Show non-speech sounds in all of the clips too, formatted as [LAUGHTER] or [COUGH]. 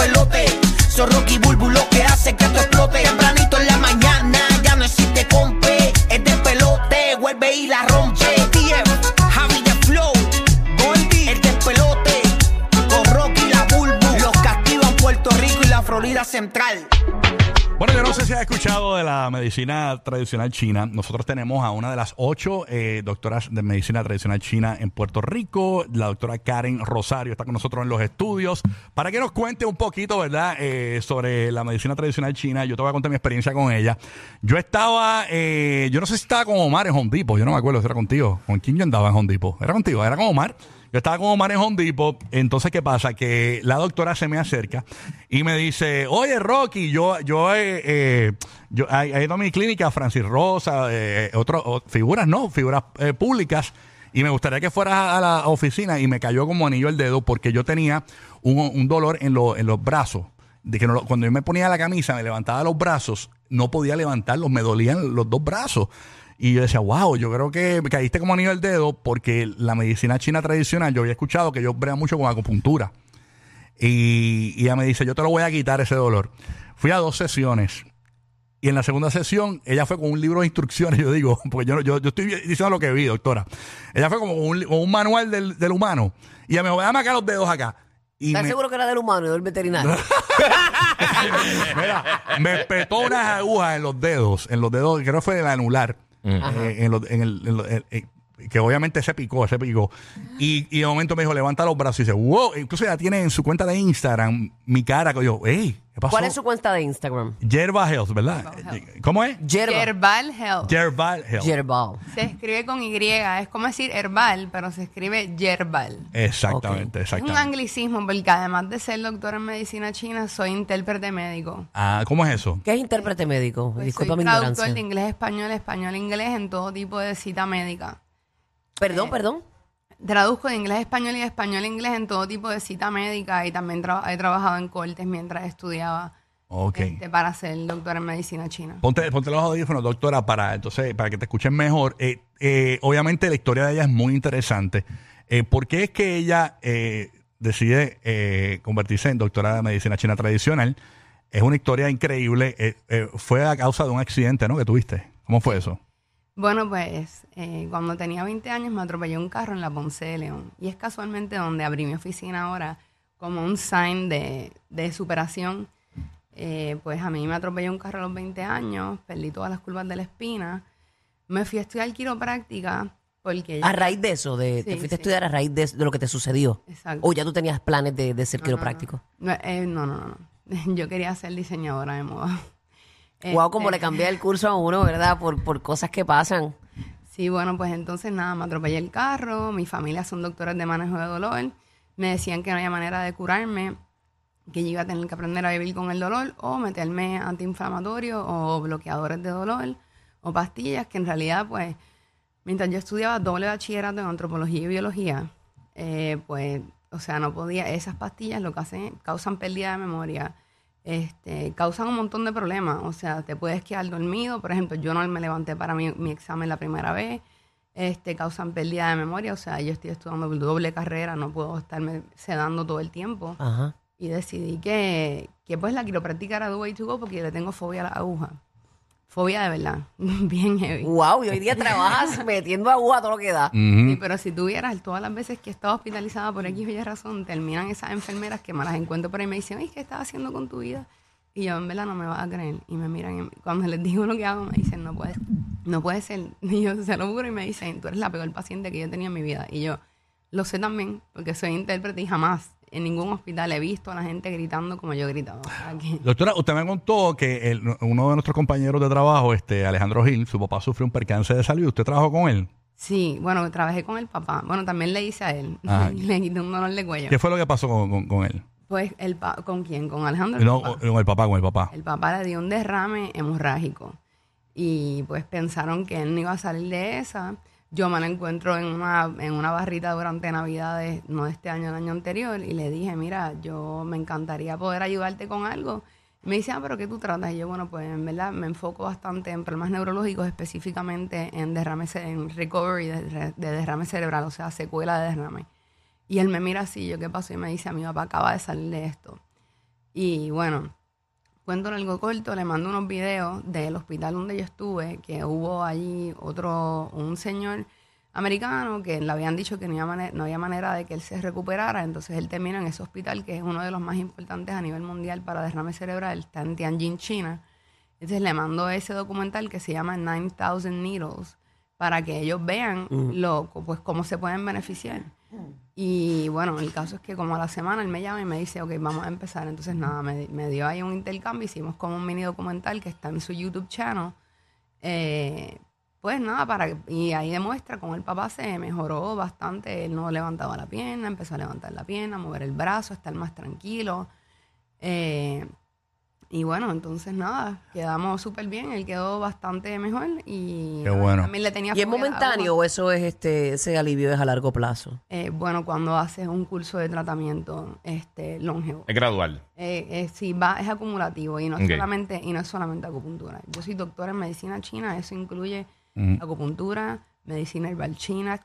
despelote. Soy Rocky Bulbu medicina tradicional china. Nosotros tenemos a una de las ocho eh, doctoras de medicina tradicional china en Puerto Rico, la doctora Karen Rosario, está con nosotros en los estudios, para que nos cuente un poquito, ¿verdad?, eh, sobre la medicina tradicional china. Yo te voy a contar mi experiencia con ella. Yo estaba, eh, yo no sé si estaba con Omar en Home Depot, yo no me acuerdo si era contigo. ¿Con quién yo andaba en Home Depot? ¿Era contigo? ¿Era con Omar? Yo estaba con Omar en Home Depot, entonces ¿qué pasa? Que la doctora se me acerca y me dice, oye Rocky, yo, yo, eh, eh, yo he ido a mi clínica, Francis Rosa, eh, figuras, no, figuras eh, públicas, y me gustaría que fueras a, la oficina y me cayó como anillo el dedo porque yo tenía un, dolor en, lo- en los brazos. De que cuando yo me ponía la camisa, me levantaba los brazos, no podía levantarlos, me dolían los dos brazos. Y yo decía, wow, yo creo que me caíste como anillo el dedo porque la medicina china tradicional, yo había escuchado que ellos bregan mucho con acupuntura. Y, y ella me dice, yo te lo voy a quitar ese dolor. Fui a dos sesiones. Y en la segunda sesión, ella fue con un libro de instrucciones, [LAUGHS] yo digo, porque yo, yo, yo estoy diciendo lo que vi, doctora. Ella fue como con un, con un manual del, del humano. Y ella me dijo, dame acá los dedos acá. Y ¿Estás me- seguro que era del humano y no del veterinario? [LAUGHS] Mira, me petó unas agujas en los dedos, en los dedos, creo que fue del anular. Eh, en- en- que obviamente se picó, se picó. Y, y de momento me dijo, levanta los brazos y dice, wow. Incluso ella tiene en su cuenta de Instagram mi cara. Que yo, hey, ¿qué pasó? ¿Cuál es su cuenta de Instagram? Yerba Health, ¿verdad? ¿Cómo es? Yerba. Herbal Health. Yerbal Health. Yerbal. Se escribe con Y. Es como decir herbal, pero se escribe yerbal. Exactamente, Es un exactamente. anglicismo porque además de ser doctor en medicina china, soy intérprete médico. Ah, ¿cómo es eso? ¿Qué es intérprete médico? Pues Disculpa soy mi traductor ignorancia. de inglés español, español a inglés en todo tipo de cita médica. Perdón, perdón. Traduzco de inglés a español y de español a inglés en todo tipo de cita médica y también tra- he trabajado en cortes mientras estudiaba este, para ser doctor en medicina china. Ponte, ponte los audífonos, doctora, para entonces para que te escuchen mejor. Eh, eh, obviamente la historia de ella es muy interesante. Eh, ¿Por qué es que ella eh, decide eh, convertirse en doctora de medicina china tradicional? Es una historia increíble. Fue a causa de un accidente, ¿no? Que tuviste. ¿Cómo fue eso? Bueno, pues eh, cuando tenía 20 años me atropelló un carro en la Ponce de León. Y es casualmente donde abrí mi oficina ahora como un sign de, de superación. Eh, pues a mí me atropelló un carro a los 20 años, perdí todas las curvas de la espina. Me fui a estudiar quiropráctica porque... A raíz de eso, de, te Sí, fuiste a estudiar a raíz de, de lo que te sucedió. Exacto. O ya tú tenías planes de, de ser No, no, no. quiropráctico. No, eh, no, no, no, no. [LAUGHS] Yo quería ser diseñadora de moda. Wow, como Este, le cambié el curso a uno, ¿verdad? Por, por cosas que pasan. Sí, bueno, pues entonces nada, me atropellé el carro, mi familia son doctores de manejo de dolor, me decían que no había manera de curarme, que yo iba a tener que aprender a vivir con el dolor o meterme antiinflamatorios o bloqueadores de dolor o pastillas, que en realidad pues mientras yo estudiaba doble bachillerato en antropología y biología, eh, pues, o sea, no podía, esas pastillas lo que hacen, causan pérdida de memoria, este, causan un montón de problemas, o sea, te puedes quedar dormido, por ejemplo, yo no me levanté para mi, mi examen la primera vez, este, causan pérdida de memoria, o sea, yo estoy estudiando doble carrera, no puedo estarme sedando todo el tiempo, Ajá. y decidí que, que pues la quiropráctica era the way to go porque le tengo fobia a la aguja, fobia de verdad, [LAUGHS] bien heavy. Wow, y hoy día trabajas [LAUGHS] metiendo agua a todo lo que da. Sí, pero si tuvieras todas las veces que he estado hospitalizada por X o Y razón, terminan esas enfermeras que me las encuentro por ahí y me dicen, ay, ¿qué estás haciendo con tu vida? Y yo, en verdad, no me vas a creer. Y me miran, y cuando les digo lo que hago, me dicen, no puede, no puede ser. [LAUGHS] Y yo se lo juro y me dicen, tú eres la peor paciente que yo tenía en mi vida. Y yo, lo sé también, porque soy intérprete y jamás en ningún hospital he visto a la gente gritando como yo gritaba. Que- Doctora, usted me contó que el- uno de nuestros compañeros de trabajo, este Alejandro Gil, su papá sufrió un percance de salud. ¿Usted trabajó con él? Sí, bueno, trabajé con el papá. Bueno, también le hice a él. Ah. [LAUGHS] le quité un dolor de cuello. ¿Qué fue lo que pasó con, con- con él? Pues, el pa- ¿con quién? ¿Con Alejandro? No, papá? con el papá, con el papá. El papá le dio un derrame hemorrágico y pues pensaron que él no iba a salir de esa. Yo me lo encuentro en una, en una barrita durante Navidades, no este año, el año anterior, y le dije, mira, yo me encantaría poder ayudarte con algo. Me dice, ah, pero ¿qué tú tratas? Y yo, bueno, pues en verdad me enfoco bastante en problemas neurológicos, específicamente en derrame, en recovery de, de derrame cerebral, o sea, secuela de derrame. Y él me mira así, yo, ¿qué pasó? Y me dice, a mi papá acaba de salir de esto. Y bueno, cuento algo corto, le mando unos videos del hospital donde yo estuve, que hubo allí otro, un señor americano que le habían dicho que no había, manera, no había manera de que él se recuperara, entonces él termina en ese hospital que es uno de los más importantes a nivel mundial para derrame cerebral, está en Tianjin, China. Entonces le mando ese documental que se llama 9000 Needles para que ellos vean lo, pues, cómo se pueden beneficiar. Y bueno, el caso es que como a la semana él me llama y me dice, ok, vamos a empezar. Entonces nada, me, me dio ahí un intercambio, hicimos como un mini documental que está en su YouTube channel. Eh, pues nada, para y ahí demuestra cómo el papá se mejoró bastante. Él no levantaba la pierna, empezó a levantar la pierna, mover el brazo, estar más tranquilo. Eh, y bueno, entonces nada, quedamos súper bien. Él quedó bastante mejor y Qué bueno. también le tenía ¿Y es momentáneo o eso es este ese alivio es a largo plazo? Eh, bueno, cuando haces un curso de tratamiento este, longevo. Es gradual. Eh, eh, sí, va, es acumulativo y no, es solamente, y no es solamente acupuntura. Yo soy doctora en medicina china, eso incluye acupuntura, medicina herbal china,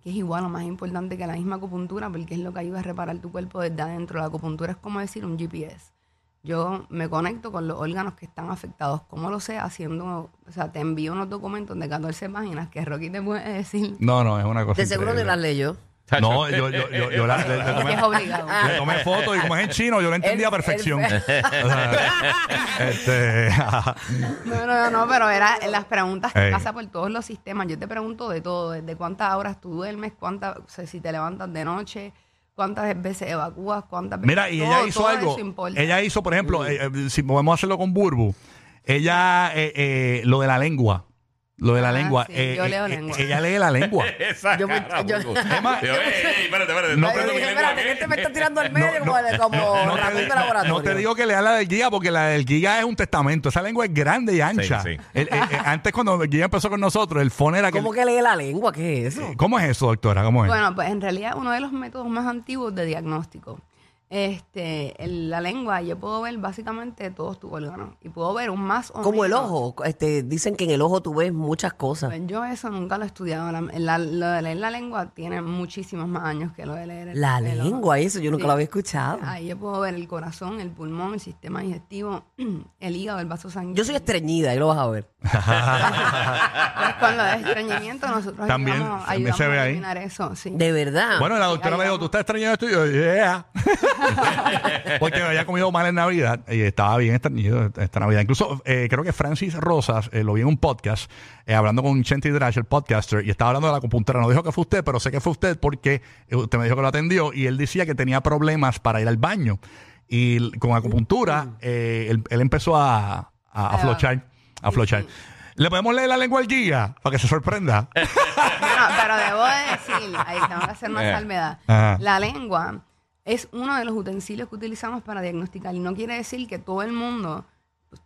que es igual o más importante que la misma acupuntura porque es lo que ayuda a reparar tu cuerpo desde adentro. La acupuntura es como decir un GPS. Yo me conecto con los órganos que están afectados. ¿Cómo lo sé? Haciendo, o sea, te envío unos documentos de 14 páginas que Rocky te puede decir. No, no, es una cosa. De seguro increíble. las leyó. No, yo, yo, yo, yo la- le, tomé, es obligado. le tomé fotos y como es en chino, yo lo entendí a perfección. el- [LAUGHS] este, [LAUGHS] No, no, no, pero era las preguntas que Ey. pasa por todos los sistemas. Yo te pregunto de todo, desde cuántas horas tú duermes, cuántas, o sea, si te levantas de noche, cuántas veces evacúas, cuántas veces. Mira, y todo- ella hizo todo algo. Ella hizo, por ejemplo, eh, eh, si podemos hacerlo con Burbu, ella, eh, eh, lo de la lengua. Lo de la Ah, lengua. sí, eh, yo eh, leo eh, lengua. ella lee la lengua. [LAUGHS] Esa Yo me- cara, yo- Burbu. Emma- Yo, ey, ey, espérate, espérate. No, No, pero- aprendo mi lengua, espérate, que este me está tirando al [LAUGHS] medio No, como, no, como no ratón te, de laboratorio. no te digo que lea la del guía porque la del guía es un testamento. Esa lengua es grande y ancha. Sí, sí. El- eh, eh, antes cuando el guía empezó con nosotros, el phone era que... ¿Cómo que lee la lengua? ¿Qué es eso? ¿Cómo es eso, doctora? ¿Cómo es? Bueno, pues en realidad uno de los métodos más antiguos de diagnóstico. Este, el- la lengua, yo puedo ver básicamente todos tus órganos y puedo ver un más o Como el menos. ojo. Este, dicen que en el ojo tú ves muchas cosas. Pues yo eso nunca lo he estudiado. La- la- lo de leer la lengua tiene muchísimos más años que lo de leer el- La el ojo. lengua, eso yo nunca Sí. lo había escuchado. Ahí yo puedo ver el corazón, el pulmón, el sistema digestivo, [CLEARS THROAT] el hígado, el vaso sanguíneo. Yo soy estreñida, y lo vas a ver. [LAUGHS] Pues con lo de estreñimiento nosotros También- ayudamos, también ayudamos se ve a ahí. eliminar eso. Sí. De verdad. Bueno, la doctora me dijo, ¿tú estás extrañando esto? Y yo, yeah. [LAUGHS] Porque había comido mal en Navidad y estaba bien esta Navidad. Incluso eh, creo que Francis Rosas eh, lo vi en un podcast eh, hablando con Chenty Drash, el podcaster, y estaba hablando de la acupuntura. No dijo que fue usted, pero sé que fue usted porque usted me dijo que lo atendió y él decía que tenía problemas para ir al baño. Y con acupuntura, eh, él, él empezó a, a, a Ah. flochar. A flochar. ¿Le podemos leer la lengua al guía para que se sorprenda? [LAUGHS] No, pero debo de decir, ahí tengo que hacer Eh. salvedad. La lengua es uno de los utensilios que utilizamos para diagnosticar. Y no quiere decir que todo el mundo pues,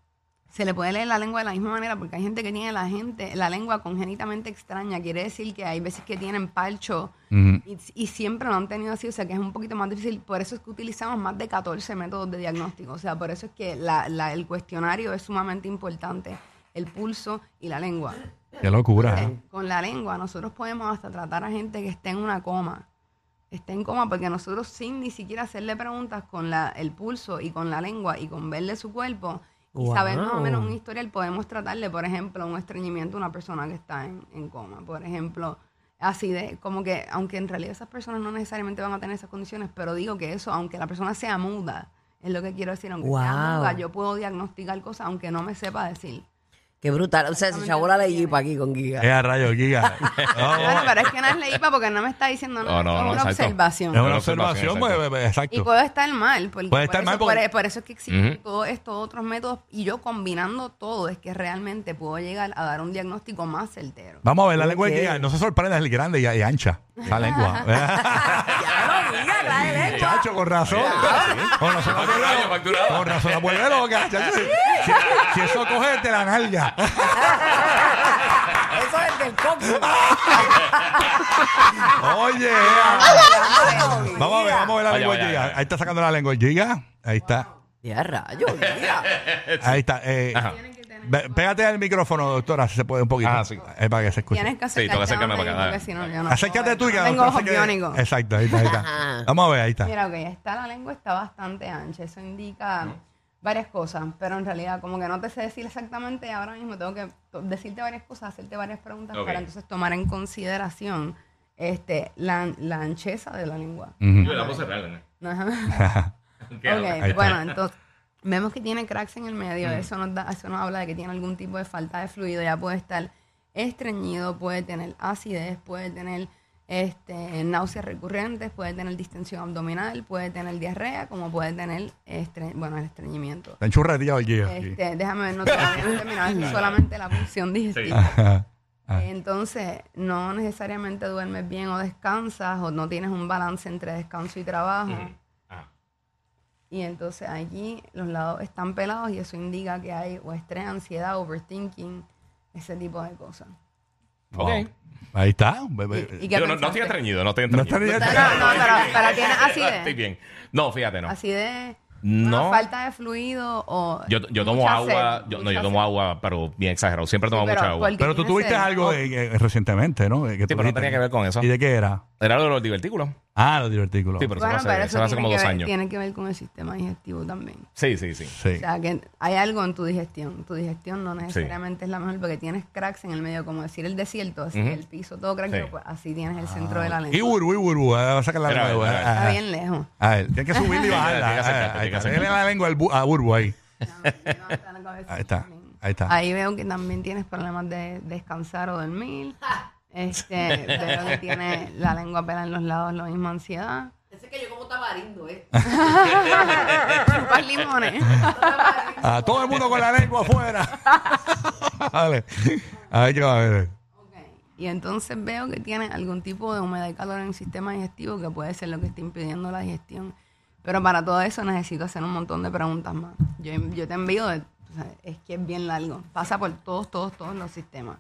se le puede leer la lengua de la misma manera, porque hay gente que tiene la gente, la lengua congénitamente extraña. Quiere decir que hay veces que tienen palcho y, y siempre lo han tenido así, o sea que es un poquito más difícil. Por eso es que utilizamos más de 14 métodos de diagnóstico. O sea, por eso es que la- la- el cuestionario es sumamente importante. El pulso y la lengua. Qué locura. ¿eh? Con la lengua nosotros podemos hasta tratar a gente que esté en una coma. Esté en coma porque nosotros sin ni siquiera hacerle preguntas con la, el pulso y con la lengua y con verle su cuerpo y Wow. saber más o menos un historial, podemos tratarle, por ejemplo, un estreñimiento a una persona que está en, en coma. Por ejemplo, así de, como que, aunque en realidad esas personas no necesariamente van a tener esas condiciones, pero digo que eso, aunque la persona sea muda, es lo que quiero decir, aunque sea muda, yo puedo diagnosticar cosas aunque no me sepa decir. Qué brutal. O sea, se chavó la leyipa aquí con Giga. Es a rayo, Giga. [LAUGHS] No, Bueno, pero es que no es leípa porque no me está diciendo nada. No, no, es no, una exacto. observación. Es una observación, observación, pues, exacto. pues, exacto. Y puedo estar mal. Porque Puede por estar eso, mal porque- por, por eso es que existen Ujú. todos estos otros métodos. Y yo combinando todo es que realmente puedo llegar a dar un diagnóstico más certero. Vamos a ver la lengua de Ok. Giga. No se sorprenda, es grande y, y ancha. La lengua. [LAUGHS] Ya lo Giga, trae lengua. Chacho, con razón. Con razón la vuelve loca. Con razón la vuelve loca. chacho. Si, si eso coge de la nalga. [LAUGHS] Eso es del coxo. [LAUGHS] Oye. Vamos a ver, vamos a ver la Vaya, lengua de vaya, Giga. vaya. Ahí está sacando la lengua de Giga. Ahí está. Ya rayo, Giga. Ahí está. Eh, Ajá. Tener Ve- Pégate al micrófono, doctora, si se puede un poquito. Ah, sí. Eh, para que se escuche. Tienes que Sí, tengo que acercarme para acá, dale. Acércate tú puedo y que Tengo ojos doctora se quede- biónicos. Exacto, ahí está, ahí está. Vamos a ver, ahí está. Mira, ok, está la lengua está bastante ancha. Eso indica varias cosas, pero en realidad como que no te sé decir exactamente ahora mismo. Tengo que to- decirte varias cosas, hacerte varias preguntas Ok. para entonces tomar en consideración este, la, la ancheza de la lengua. Yo la puse real, ¿no? ¿Qué [LAUGHS] Ok, está. bueno, entonces vemos que tiene cracks en el medio. Eso, nos da, eso nos habla de que tiene algún tipo de falta de fluido. Ya puede estar estreñido, puede tener acidez, puede tener este, náuseas recurrentes, puede tener distensión abdominal, puede tener diarrea, como puede tener estre- bueno, el estreñimiento. Está enchurreteado el guía. aquí. Este, déjame ver, no terminado, es solamente la función digestiva. Ajá. Entonces, no necesariamente duermes bien o descansas o no tienes un balance entre descanso y trabajo. Ah. Y entonces allí los lados están pelados y eso indica que hay o estrés, ansiedad, overthinking, ese tipo de cosas. Ok. Ahí está. bebé. ¿Y Yo no, no estoy estreñido, no estoy No estreñido. está No, no, pero, pero tienes acidez. Estoy bien. No, fíjate, no. Acidez, No. una falta de fluido o Yo, yo tomo agua, sed, yo, no, yo tomo sed. agua, pero bien exagerado. Siempre tomo Sí, pero mucha agua. Pero tú tuviste sed, algo o- de- eh, recientemente, ¿no? Que tú pero no tenía que ver con eso. ¿Y de qué era? Era lo de los divertículos. Ah, los divertículos. Sí, pero Bueno, eso pero fue hace, eso eso hace tiene, como que dos ver, años. tiene que ver con el sistema digestivo también. Sí, sí, sí. Sí. O sea, que hay algo en tu digestión. Tu digestión no necesariamente es la mejor porque tienes cracks en el medio, como decir el desierto, así el piso todo craqueado, Sí. pues así tienes el centro de la lengua. Y Burbu, y Burbu. ah, Va a sacar la Mira, lengua. mira, ah, mira. Está ah, bien lejos. A ver, tienes que subirle y bajarla. Tiene que acercarte, Ah, tiene que ah, acercarte. Dale la lengua al bu- a Burbu ahí. Ahí está, ahí está. Ahí veo que también tienes problemas de descansar o dormir. Este, [LAUGHS] veo que tienes la lengua pela en los lados, lo mismo ansiedad. Ese que yo como tamarindo, ¿eh? [LAUGHS] Chupas limones. Ah, todo el mundo con la lengua afuera. [LAUGHS] Dale. A ver qué va a ver. Ok. Y entonces veo que tiene algún tipo de humedad y calor en el sistema digestivo que puede ser lo que está impidiendo la digestión. Pero para todo eso necesito hacer un montón de preguntas más. Yo, yo te envío, de- o sea, es que es bien largo. Pasa por todos, todos, todos los sistemas.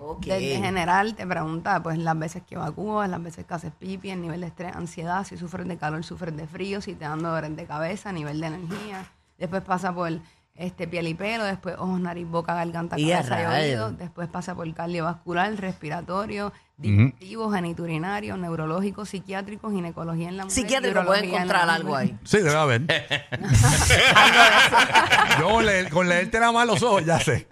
Ok. Desde general te pregunta pues las veces que evacúas, las veces que haces pipi, el nivel de estrés, ansiedad, si sufres de calor, sufres de frío, si te dan dolores de cabeza, nivel de energía. Después pasa por este piel y pelo, después ojos, nariz, boca, garganta, Y cabeza y rayos. oído. Después pasa por cardiovascular, respiratorio, digestivo, geniturinario, neurológico, psiquiátrico, ginecología en la mujer. Psiquiátrico puede en encontrar algo ahí. Sí, debe haber. [LAUGHS] Yo con, leer, con leerte nada más los ojos, ya sé.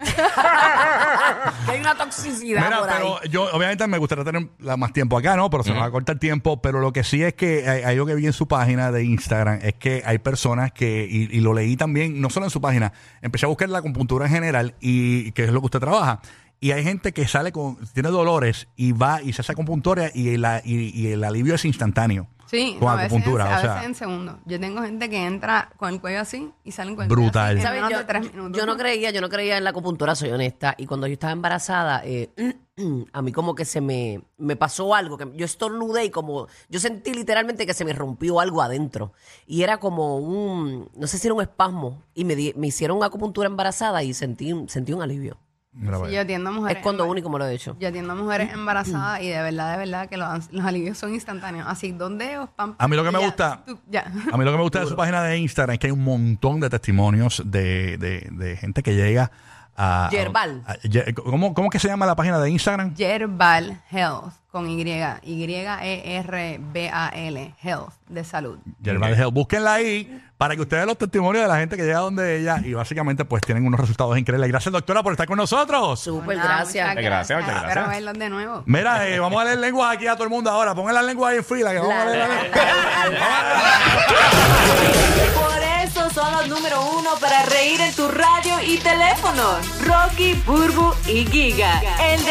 Que hay una toxicidad Mira, por ahí. pero yo obviamente me gustaría tener la- más tiempo acá, ¿no? Pero se nos va a cortar el tiempo. Pero lo que sí es que hay, hay algo que vi en su página de Instagram es que hay personas que, y, y lo leí también, no solo en su página, empecé a buscar la acupuntura en general y que es lo que usted trabaja. Y hay gente que sale con, tiene dolores y va y se hace acupuntura y, la, y, y el alivio es instantáneo. Sí, Con no, a veces, acupuntura, a o sea. veces en segundos. Yo tengo gente que entra con el cuello así y salen con el Brutal. cuello así en ¿Sabes? menos Yo, de tres minutos. yo no creía, yo no creía en la acupuntura, soy honesta. Y cuando yo estaba embarazada, eh, [CLEARS THROAT] a mí como que se me, me pasó algo, que yo estornudé y como, yo sentí literalmente que se me rompió algo adentro. Y era como un, no sé si era un espasmo. Y me, di- me hicieron acupuntura embarazada y sentí, un- sentí un alivio. Mira, Sí, vaya. yo atiendo a Es mujeres. cuando embar- único me lo he hecho. Yo atiendo a mujeres embarazadas y de verdad, de verdad que los, los alivios son instantáneos. Así, dos dedos, pam, A mí lo que y me ya, gusta- tú- ya. A mí lo que me gusta de su página de Instagram es que hay un montón de testimonios de, de, de gente que llega a... Yerbal. a- ¿cómo, ¿Cómo que se llama la página de Instagram? Yerbal Health con Y, Y-E-R-B-A-L, Health, de salud. Yerbal Health. Búsquenla ahí para que ustedes vean los testimonios de la gente que llega donde ella y básicamente pues tienen unos resultados increíbles. Gracias doctora por estar con nosotros. Súper, Nada, gracias. muchas Gracias, muchas Espero gracias. verlos de nuevo. Mira, eh, vamos a leer lenguas aquí a todo el mundo ahora. Pongan la lengua ahí en fila que vamos a La, [LAUGHS] leer la la, lengua. Por eso son los número uno para reír en tu radio y teléfono. Rocky, Burbu y Giga. El